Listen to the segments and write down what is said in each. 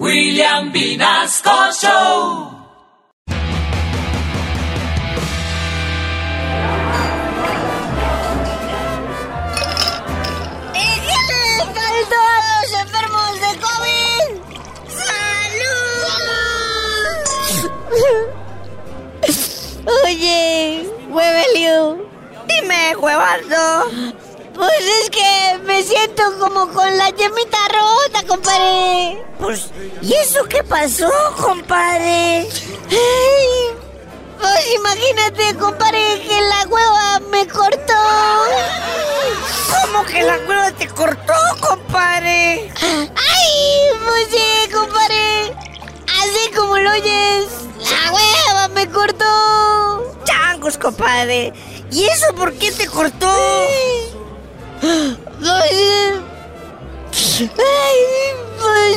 William Vinasco Show. ¡Salud a los enfermos de COVID! ¡Salud! Oye, Huevelio. Dime, huevardo. Pues es que me siento como con la yemita rota, ¿y eso qué pasó, compadre? Ay, pues imagínate, compadre, que la hueva me cortó. ¿Cómo que la hueva te cortó, compadre? ¡Ay! Pues sí, compadre. Así como lo oyes, la hueva me cortó. Changos, compadre. ¿Y eso por qué te cortó? Pues, ay,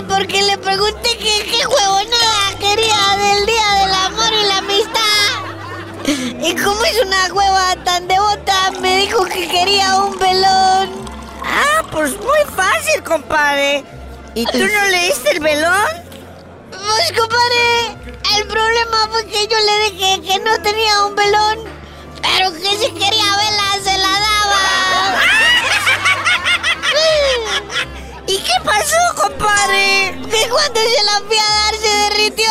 porque le pregunté que qué huevonada quería del Día del Amor y la Amistad. Y como es una hueva tan devota, me dijo que quería un velón. Ah, pues muy fácil, compadre. ¿Y tú no leíste el velón? Pues compadre, el problema fue que yo le dije que no tenía un velón, pero que si quería compadre? Que cuando se la fui derritió.